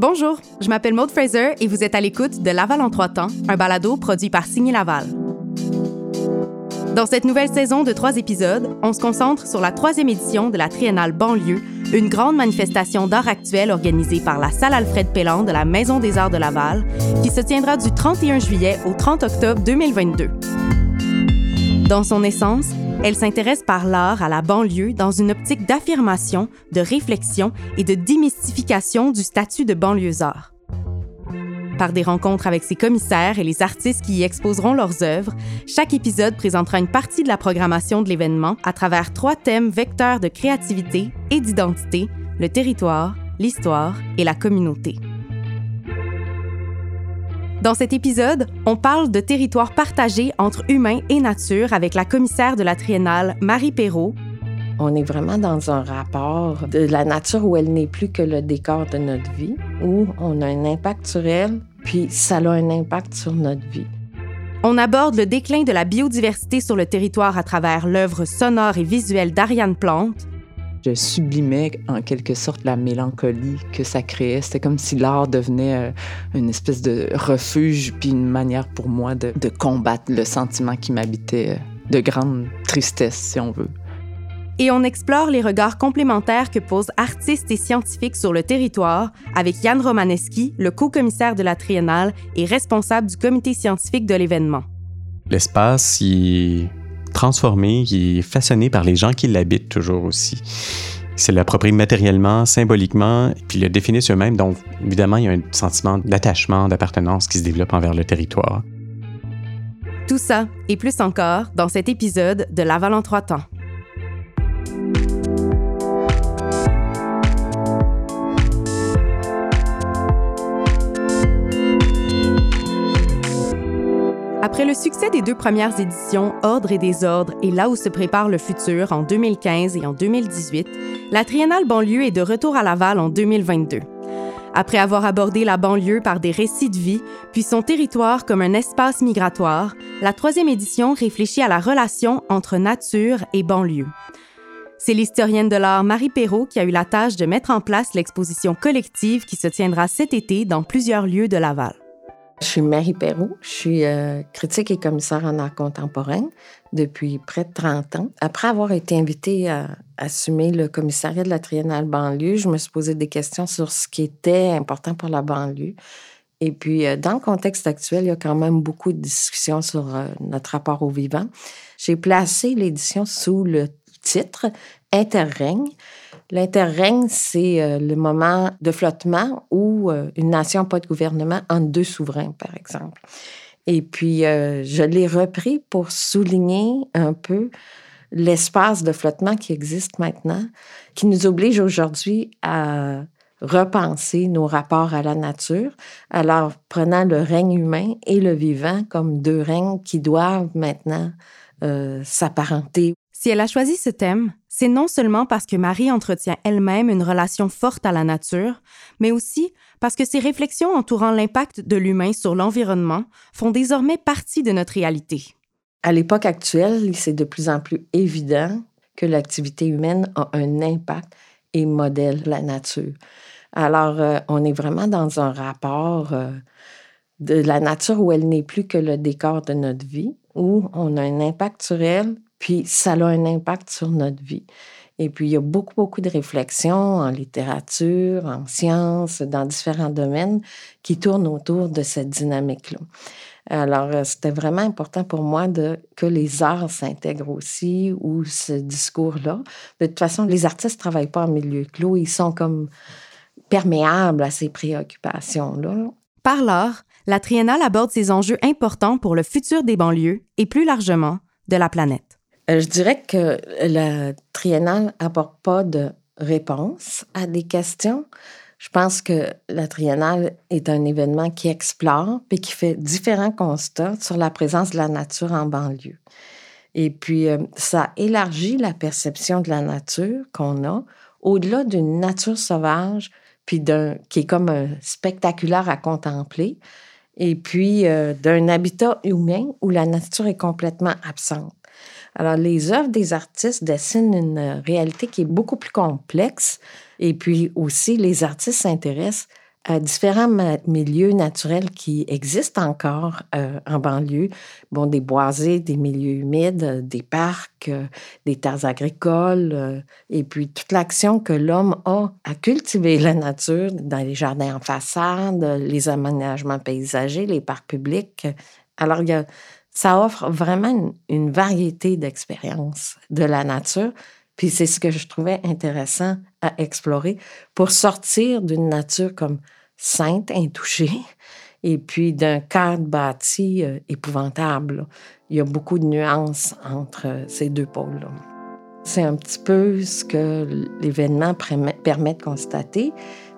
Bonjour, je m'appelle Maud Fraser et vous êtes à l'écoute de Laval en trois temps, un balado produit par Signy Laval. Dans cette nouvelle saison de trois épisodes, on se concentre sur la troisième édition de la Triennale Banlieue, une grande manifestation d'art actuel organisée par la Salle Alfred Pelland de la Maison des Arts de Laval, qui se tiendra du 31 juillet au 30 octobre 2022. Dans son essence, elle s'intéresse par l'art à la banlieue dans une optique d'affirmation, de réflexion et de démystification du statut de banlieusard. Par des rencontres avec ses commissaires et les artistes qui y exposeront leurs œuvres, chaque épisode présentera une partie de la programmation de l'événement à travers trois thèmes vecteurs de créativité et d'identité, le territoire, l'histoire et la communauté. Dans cet épisode, on parle de territoire partagé entre humains et nature avec la commissaire de la Triennale, Marie Perrault. On est vraiment dans un rapport de la nature où elle n'est plus que le décor de notre vie, où on a un impact sur elle, puis ça a un impact sur notre vie. On aborde le déclin de la biodiversité sur le territoire à travers l'œuvre sonore et visuelle d'Ariane Plante, je sublimais en quelque sorte la mélancolie que ça créait. C'était comme si l'art devenait euh, une espèce de refuge, puis une manière pour moi de, de combattre le sentiment qui m'habitait euh, de grande tristesse, si on veut. Et on explore les regards complémentaires que posent artistes et scientifiques sur le territoire avec Yann Romaneski, le co-commissaire de la Triennale et responsable du comité scientifique de l'événement. L'espace, il transformé, qui est façonné par les gens qui l'habitent toujours aussi. C'est l'approprier matériellement, symboliquement, puis le définir eux-mêmes. Donc, évidemment, il y a un sentiment d'attachement, d'appartenance qui se développe envers le territoire. Tout ça et plus encore dans cet épisode de Laval en trois temps. Après le succès des deux premières éditions, Ordre et désordre et Là où se prépare le futur en 2015 et en 2018, la Triennale banlieue est de retour à Laval en 2022. Après avoir abordé la banlieue par des récits de vie, puis son territoire comme un espace migratoire, la troisième édition réfléchit à la relation entre nature et banlieue. C'est l'historienne de l'art Marie Perrault qui a eu la tâche de mettre en place l'exposition collective qui se tiendra cet été dans plusieurs lieux de Laval. Je suis Marie Perrault, je suis euh, critique et commissaire en art contemporain depuis près de 30 ans. Après avoir été invitée à assumer le commissariat de la Triennale banlieue, je me suis posé des questions sur ce qui était important pour la banlieue. Et puis, euh, dans le contexte actuel, il y a quand même beaucoup de discussions sur euh, notre rapport au vivant. J'ai placé l'édition sous le titre Interrègne, L'interrègne, c'est euh, le moment de flottement où euh, une nation n'a pas de gouvernement entre deux souverains, par exemple. Et puis, euh, je l'ai repris pour souligner un peu l'espace de flottement qui existe maintenant, qui nous oblige aujourd'hui à repenser nos rapports à la nature, alors prenant le règne humain et le vivant comme deux règnes qui doivent maintenant s'apparenter. Si elle a choisi ce thème, c'est non seulement parce que Marie entretient elle-même une relation forte à la nature, mais aussi parce que ses réflexions entourant l'impact de l'humain sur l'environnement font désormais partie de notre réalité. À l'époque actuelle, c'est de plus en plus évident que l'activité humaine a un impact et modèle la nature. Alors, euh, on est vraiment dans un rapport euh, de la nature où elle n'est plus que le décor de notre vie, où on a un impact sur elle, puis ça a un impact sur notre vie. Et puis, il y a beaucoup, beaucoup de réflexions en littérature, en sciences, dans différents domaines qui tournent autour de cette dynamique-là. Alors, euh, c'était vraiment important pour moi de, que les arts s'intègrent aussi, ou ce discours-là. De toute façon, les artistes ne travaillent pas en milieu clos, ils sont comme perméables à ces préoccupations-là. Par l'art, la Triennale aborde ces enjeux importants pour le futur des banlieues et plus largement de la planète. Euh, je dirais que la triennale n'apporte pas de réponse à des questions. Je pense que la triennale est un événement qui explore et qui fait différents constats sur la présence de la nature en banlieue. Et puis, euh, ça élargit la perception de la nature qu'on a au-delà d'une nature sauvage, puis qui est comme spectaculaire à contempler, et puis euh, d'un habitat humain où la nature est complètement absente. Alors, les œuvres des artistes dessinent une réalité qui est beaucoup plus complexe. Et puis aussi, les artistes s'intéressent à différents milieux naturels qui existent encore euh, en banlieue. Bon, des boisés, des milieux humides, des parcs, euh, des terres agricoles, euh, et puis toute l'action que l'homme a à cultiver la nature dans les jardins en façade, les aménagements paysagers, les parcs publics. Alors, il y a, ça offre vraiment une, variété d'expériences de la nature. Puis c'est ce que je trouvais intéressant à explorer pour sortir d'une nature comme sainte, intouchée, et puis d'un cadre bâti euh, épouvantable. Il y a beaucoup de nuances entre euh, ces deux pôles. C'est un petit peu ce que l'événement permet de constater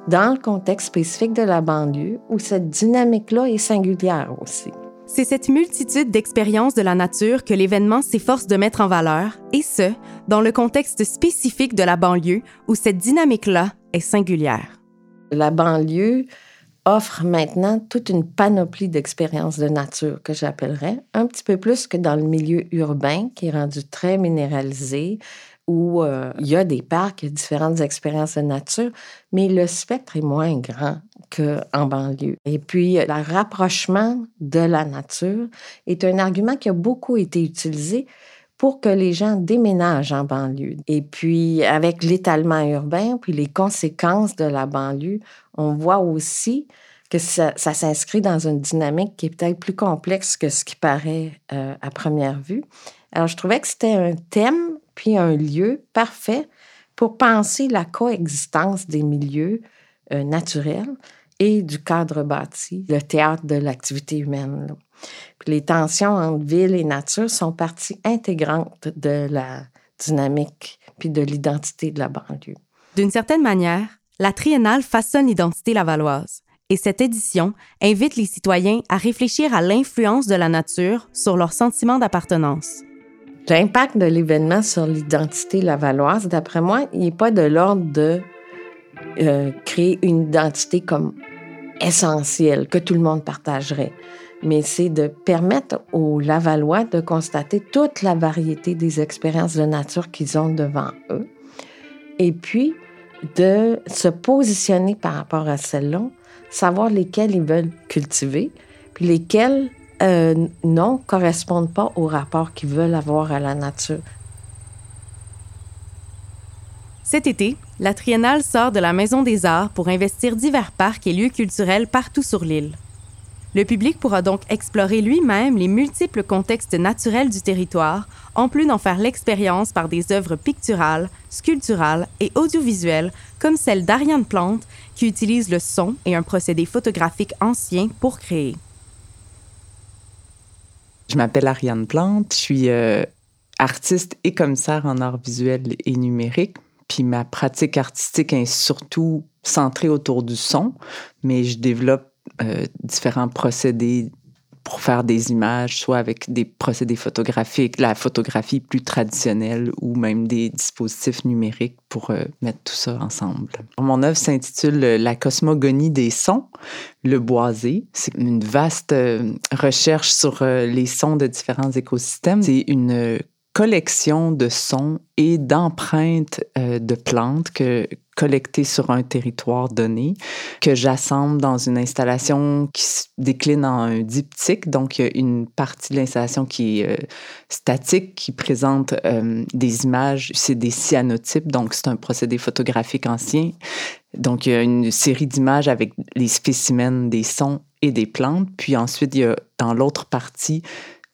dans le contexte spécifique de la banlieue, où cette dynamique-là est singulière aussi. C'est cette multitude d'expériences de la nature que l'événement s'efforce de mettre en valeur, et ce, dans le contexte spécifique de la banlieue, où cette dynamique-là est singulière. La banlieue offre maintenant toute une panoplie d'expériences de nature que j'appellerais, un petit peu plus que dans le milieu urbain qui est rendu très minéralisé, où euh, il y a des parcs, il différentes expériences de nature, mais le spectre est moins grand qu'en banlieue. Et puis, le rapprochement de la nature est un argument qui a beaucoup été utilisé pour que les gens déménagent en banlieue. Et puis, avec l'étalement urbain, puis les conséquences de la banlieue, on voit aussi que ça, s'inscrit dans une dynamique qui est peut-être plus complexe que ce qui paraît euh, à première vue. Alors, je trouvais que c'était un thème, puis un lieu parfait pour penser la coexistence des milieux euh, naturels et du cadre bâti, le théâtre de l'activité humaine les tensions entre ville et nature sont partie intégrante de la dynamique puis de l'identité de la banlieue. D'une certaine manière, la triennale façonne l'identité lavalloise et cette édition invite les citoyens à réfléchir à l'influence de la nature sur leur sentiment d'appartenance. L'impact de l'événement sur l'identité lavalloise, d'après moi, il n'est pas de l'ordre de euh, créer une identité comme essentielle, que tout le monde partagerait mais c'est de permettre aux Lavallois de constater toute la variété des expériences de nature qu'ils ont devant eux et puis de se positionner par rapport à celles-là, savoir lesquelles ils veulent cultiver, puis lesquelles euh, non correspondent pas au rapport qu'ils veulent avoir à la nature. Cet été, la Triennale sort de la Maison des Arts pour investir divers parcs et lieux culturels partout sur l'île. Le public pourra donc explorer lui-même les multiples contextes naturels du territoire, en plus d'en faire l'expérience par des œuvres picturales, sculpturales et audiovisuelles, comme celle d'Ariane Plante, qui utilise le son et un procédé photographique ancien pour créer. Je m'appelle Ariane Plante, je suis euh, artiste et commissaire en art visuel et numérique. Puis ma pratique artistique est surtout centrée autour du son, mais je développe euh, différents procédés pour faire des images, soit avec des procédés photographiques, la photographie plus traditionnelle ou même des dispositifs numériques pour euh, mettre tout ça ensemble. Mon œuvre s'intitule La cosmogonie des sons, le boisé. C'est une vaste euh, recherche sur les sons de différents écosystèmes. C'est une collection de sons et d'empreintes de plantes que, collecté sur un territoire donné, que j'assemble dans une installation qui se décline en un diptyque. Donc, il y a une partie de l'installation qui est euh, statique, qui présente euh, des images, c'est des cyanotypes, donc c'est un procédé photographique ancien. Donc, il y a une série d'images avec les spécimens des sons et des plantes. Puis ensuite, il y a dans l'autre partie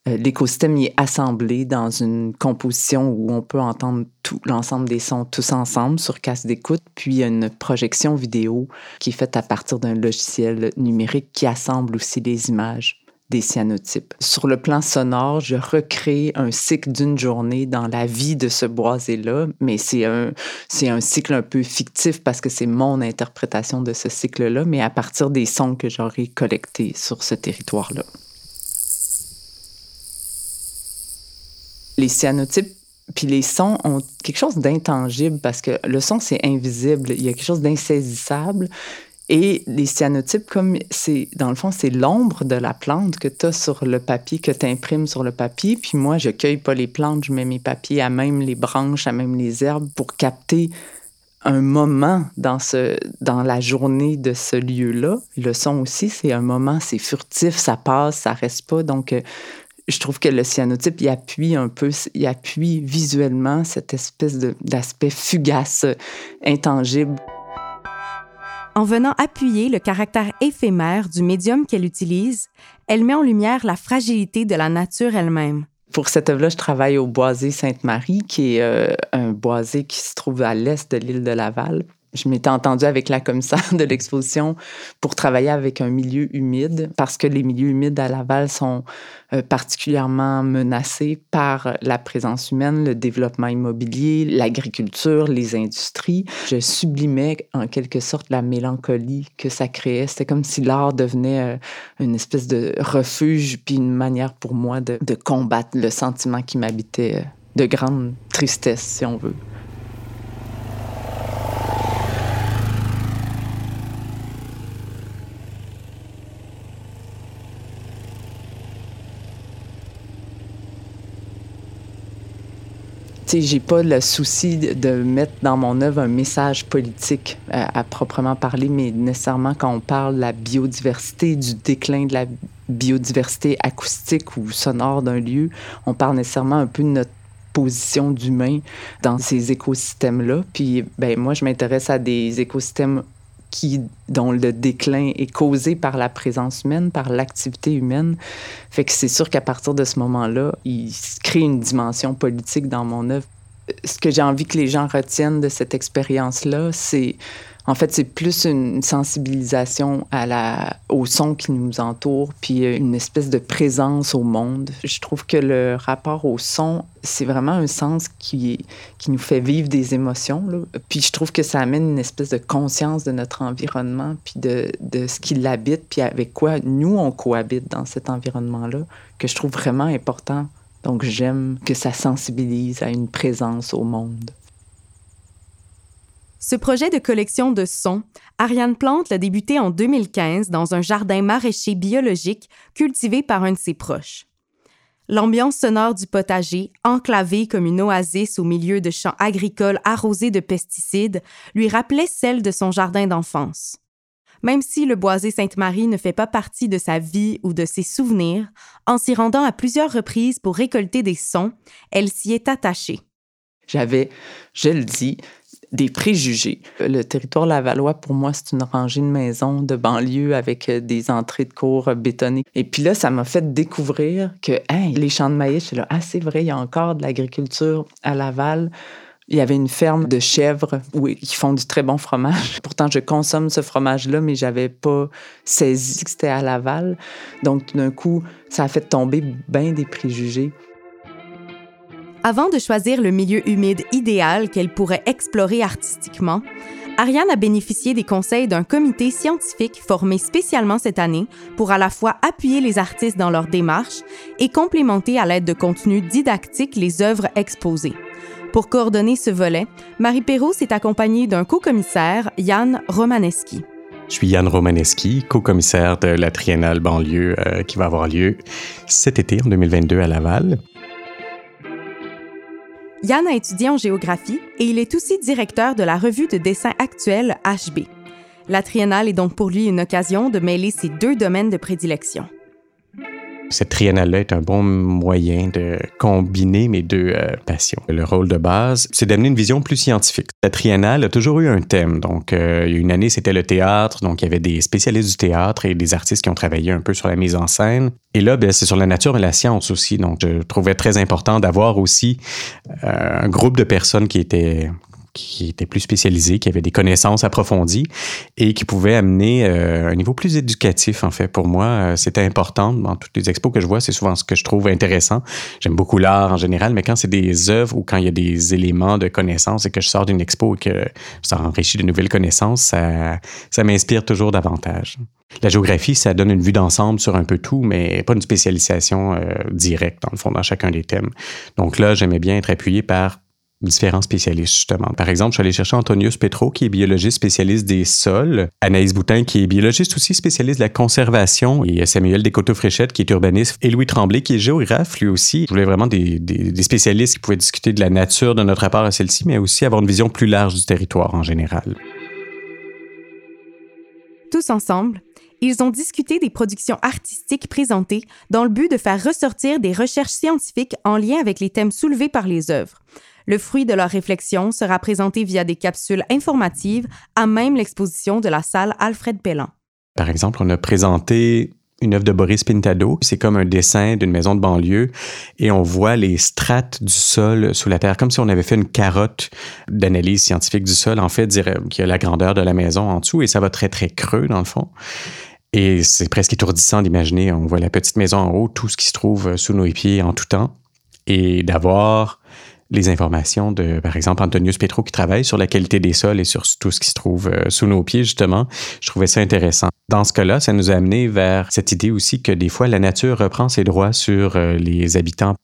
l'écosystème est assemblé dans une composition où on peut entendre tout l'ensemble des sons tous ensemble sur casse d'écoute, puis il y a une projection vidéo qui est faite à partir d'un logiciel numérique qui assemble aussi les images des cyanotypes. Sur le plan sonore, je recrée un cycle d'une journée dans la vie de ce boisé-là, mais c'est un, c'est un cycle un peu fictif parce que c'est mon interprétation de ce cycle-là, mais à partir des sons que j'aurai collectés sur ce territoire-là. Les cyanotypes puis les sons ont quelque chose d'intangible parce que le son, c'est invisible. Il y a quelque chose d'insaisissable. Et les cyanotypes, comme c'est, dans le fond, c'est l'ombre de la plante que tu as sur le papier, que tu imprimes sur le papier. Puis moi, je cueille pas les plantes, je mets mes papiers à même les branches, à même les herbes pour capter un moment dans, ce, dans la journée de ce lieu-là. Le son aussi, c'est un moment, c'est furtif, ça passe, ça reste pas. Donc, euh, je trouve que le cyanotype, il appuie un peu, il appuie visuellement cette espèce d'aspect fugace, intangible. En venant appuyer le caractère éphémère du médium qu'elle utilise, elle met en lumière la fragilité de la nature elle-même. Pour cette œuvre-là, je travaille au Boisé Sainte-Marie, qui est euh, un boisé qui se trouve à l'est de l'île de Laval je m'étais entendue avec la commissaire de l'exposition pour travailler avec un milieu humide parce que les milieux humides à Laval sont euh, particulièrement menacés par la présence humaine, le développement immobilier, l'agriculture, les industries. Je sublimais en quelque sorte la mélancolie que ça créait. C'était comme si l'art devenait euh, une espèce de refuge puis une manière pour moi de, de combattre le sentiment qui m'habitait euh, de grande tristesse, si on veut. J'ai pas le souci de mettre dans mon œuvre un message politique euh, à, proprement parler, mais nécessairement quand on parle de la biodiversité, du déclin de la biodiversité acoustique ou sonore d'un lieu, on parle nécessairement un peu de notre position d'humain dans ces écosystèmes-là. Puis, ben moi, je m'intéresse à des écosystèmes qui, dont le déclin est causé par la présence humaine, par l'activité humaine. Fait que c'est sûr qu'à partir de ce moment-là, il crée une dimension politique dans mon œuvre. Ce que j'ai envie que les gens retiennent de cette expérience-là, c'est en fait, c'est plus une sensibilisation au son qui nous entoure, puis euh, une espèce de présence au monde. Je trouve que le rapport au son, c'est vraiment un sens qui, qui nous fait vivre des émotions. Puis je trouve que ça amène une espèce de conscience de notre environnement, puis de, de ce qui l'habite, puis avec quoi nous, on cohabite dans cet environnement-là, que je trouve vraiment important. Donc j'aime que ça sensibilise à une présence au monde. Ce projet de collection de sons, Ariane Plante l'a débuté en 2015 dans un jardin maraîcher biologique cultivé par un de ses proches. L'ambiance sonore du potager, enclavé comme une oasis au milieu de champs agricoles arrosés de pesticides, lui rappelait celle de son jardin d'enfance. Même si le boisé Sainte-Marie ne fait pas partie de sa vie ou de ses souvenirs, en s'y rendant à plusieurs reprises pour récolter des sons, elle s'y est attachée. J'avais, je le dis, des préjugés. Le territoire lavallois, pour moi, c'est une rangée de maisons de banlieue avec euh, des entrées de cours bétonnées. Et puis là, ça m'a fait découvrir que les champs de maïs, là, ah, c'est vrai, il y a encore de l'agriculture à Laval. Il y avait une ferme de chèvres où, qui font du très bon fromage. Pourtant, je consomme ce fromage-là, mais j'avais pas saisi que c'était à Laval. Donc, d'un coup, ça a fait tomber bien des préjugés. Avant de choisir le milieu humide idéal qu'elle pourrait explorer artistiquement, Ariane a bénéficié des conseils d'un comité scientifique formé spécialement cette année pour à la fois appuyer les artistes dans leur démarche et complémenter à l'aide de contenus didactiques les œuvres exposées. Pour coordonner ce volet, Marie Perrault s'est accompagnée d'un co-commissaire, Yann Romaneski. Je suis Yann Romaneski, co-commissaire de la Triennale banlieue euh, qui va avoir lieu cet été en 2022 à Laval. Yann a étudié en géographie et il est aussi directeur de la revue de dessin actuelle HB. La triennale est donc pour lui une occasion de mêler ses deux domaines de prédilection. Cette triennale-là est un bon moyen de combiner mes deux euh, passions. Le rôle de base, c'est d'amener une vision plus scientifique. La triennale a toujours eu un thème. Donc, euh, une année, c'était le théâtre. Donc, il y avait des spécialistes du théâtre et des artistes qui ont travaillé un peu sur la mise en scène. Et là, ben, c'est sur la nature et la science aussi. Donc, je trouvais très important d'avoir aussi euh, un groupe de personnes qui étaient qui était plus spécialisé, qui avait des connaissances approfondies et qui pouvait amener euh, un niveau plus éducatif, en fait. Pour moi, euh, c'était important. Dans toutes les expos que je vois, c'est souvent ce que je trouve intéressant. J'aime beaucoup l'art en général, mais quand c'est des œuvres ou quand il y a des éléments de connaissances et que je sors d'une expo et que ça enrichit de nouvelles connaissances, ça, ça m'inspire toujours davantage. La géographie, ça donne une vue d'ensemble sur un peu tout, mais pas une spécialisation euh, directe, dans le fond, dans chacun des thèmes. Donc là, j'aimais bien être appuyé par différents spécialistes, justement. Par exemple, je suis allé chercher Antonius Petro, qui est biologiste spécialiste des sols, Anaïs Boutin, qui est biologiste aussi spécialiste de la conservation, et Samuel Descoteaux-Fréchette, qui est urbaniste, et Louis Tremblay, qui est géographe, lui aussi. Je voulais vraiment des, des spécialistes qui pouvaient discuter de la nature de notre rapport à celle-ci, mais aussi avoir une vision plus large du territoire en général. Tous ensemble, ils ont discuté des productions artistiques présentées dans le but de faire ressortir des recherches scientifiques en lien avec les thèmes soulevés par les œuvres. Le fruit de leur réflexion sera présenté via des capsules informatives à même l'exposition de la salle Alfred Pellan. Par exemple, on a présenté une œuvre de Boris Pintado. C'est comme un dessin d'une maison de banlieue et on voit les strates du sol sous la terre, comme si on avait fait une carotte d'analyse scientifique du sol, en fait, dire y a la grandeur de la maison en dessous et ça va très, très creux dans le fond. Et c'est presque étourdissant d'imaginer, on voit la petite maison en haut, tout ce qui se trouve sous nos pieds en tout temps et d'avoir les informations de, par exemple, Antonius Petro qui travaille sur la qualité des sols et sur tout ce qui se trouve euh, sous nos pieds, justement. Je trouvais ça intéressant. Dans ce cas-là, ça nous a amené vers cette idée aussi que des fois, la nature reprend ses droits sur euh, les habitants.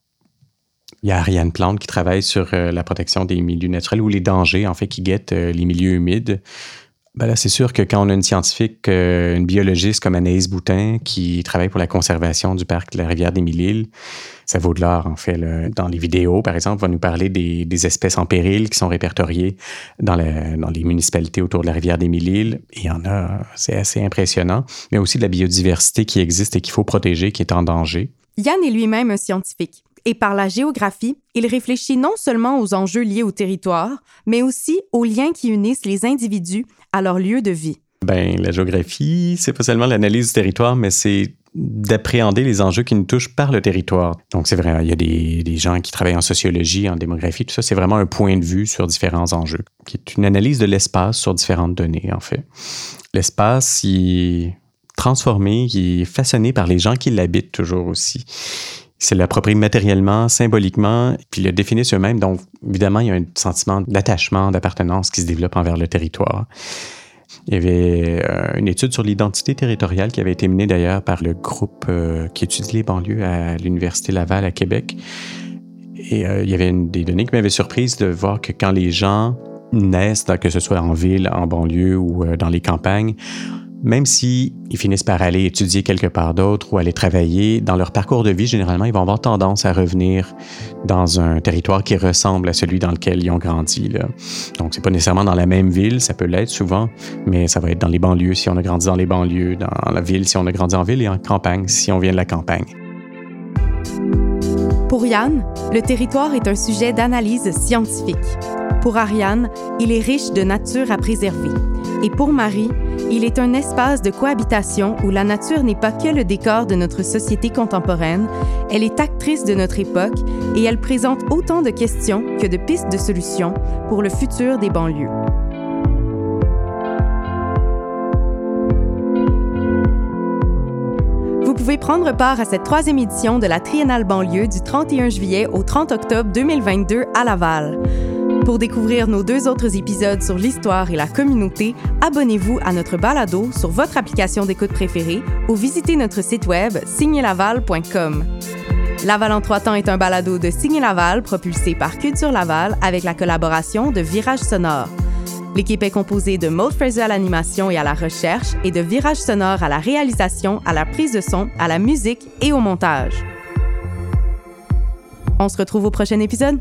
Il y a Ariane Plante qui travaille sur euh, la protection des milieux naturels ou les dangers, en fait, qui guettent les milieux humides. Ben là, c'est sûr que quand on a une scientifique, une biologiste comme Anaïs Boutin qui travaille pour la conservation du parc de la rivière des Mille-Îles, ça vaut de l'or, en fait. Dans les vidéos, par exemple, va nous parler des, espèces en péril qui sont répertoriées dans, dans les municipalités autour de la rivière des Mille-Îles. Il y en a, c'est assez impressionnant, mais aussi de la biodiversité qui existe et qu'il faut protéger, qui est en danger. Yann est lui-même un scientifique. Et par la géographie, il réfléchit non seulement aux enjeux liés au territoire, mais aussi aux liens qui unissent les individus à leur lieu de vie. Ben, la géographie, c'est pas seulement l'analyse du territoire, mais c'est d'appréhender les enjeux qui nous touchent par le territoire. Donc, c'est vrai, il y a des, des, gens qui travaillent en sociologie, en démographie, tout ça, c'est vraiment un point de vue sur différents enjeux, qui est une analyse de l'espace sur différentes données, en fait. L'espace, il est transformé, il est façonné par les gens qui l'habitent toujours aussi. C'est l'approprier matériellement, symboliquement, puis le définir eux-mêmes. Donc, évidemment, il y a un sentiment d'attachement, d'appartenance qui se développe envers le territoire. Il y avait euh, une étude sur l'identité territoriale qui avait été menée d'ailleurs par le groupe euh, qui étudie les banlieues à l'Université Laval à Québec. Et euh, il y avait une, des données qui m'avaient surprise de voir que quand les gens naissent, que ce soit en ville, en banlieue ou dans les campagnes, même s'ils finissent par aller étudier quelque part d'autre ou aller travailler, dans leur parcours de vie, généralement, ils vont avoir tendance à revenir dans un territoire qui ressemble à celui dans lequel ils ont grandi. Là. Donc, c'est pas nécessairement dans la même ville, ça peut l'être souvent, mais ça va être dans les banlieues si on a grandi dans les banlieues, dans la ville si on a grandi en ville et en campagne si on vient de la campagne. Pour Yann, le territoire est un sujet d'analyse scientifique. Pour Ariane, il est riche de nature à préserver. Et pour Marie, il est un espace de cohabitation où la nature n'est pas que le décor de notre société contemporaine, elle est actrice de notre époque et elle présente autant de questions que de pistes de solutions pour le futur des banlieues. Vous pouvez prendre part à cette troisième édition de la Triennale banlieue du 31 juillet au 30 octobre 2022 à Laval. Pour découvrir nos deux autres épisodes sur l'histoire et la communauté, abonnez-vous à notre balado sur votre application d'écoute préférée ou visitez notre site web signelaval.com. Laval en trois temps est un balado de Signe Laval propulsé par Culture Laval avec la collaboration de Virage Sonore. L'équipe est composée de Maud Fraser à l'animation et à la recherche et de Virage Sonore à la réalisation, à la prise de son, à la musique et au montage. On se retrouve au prochain épisode.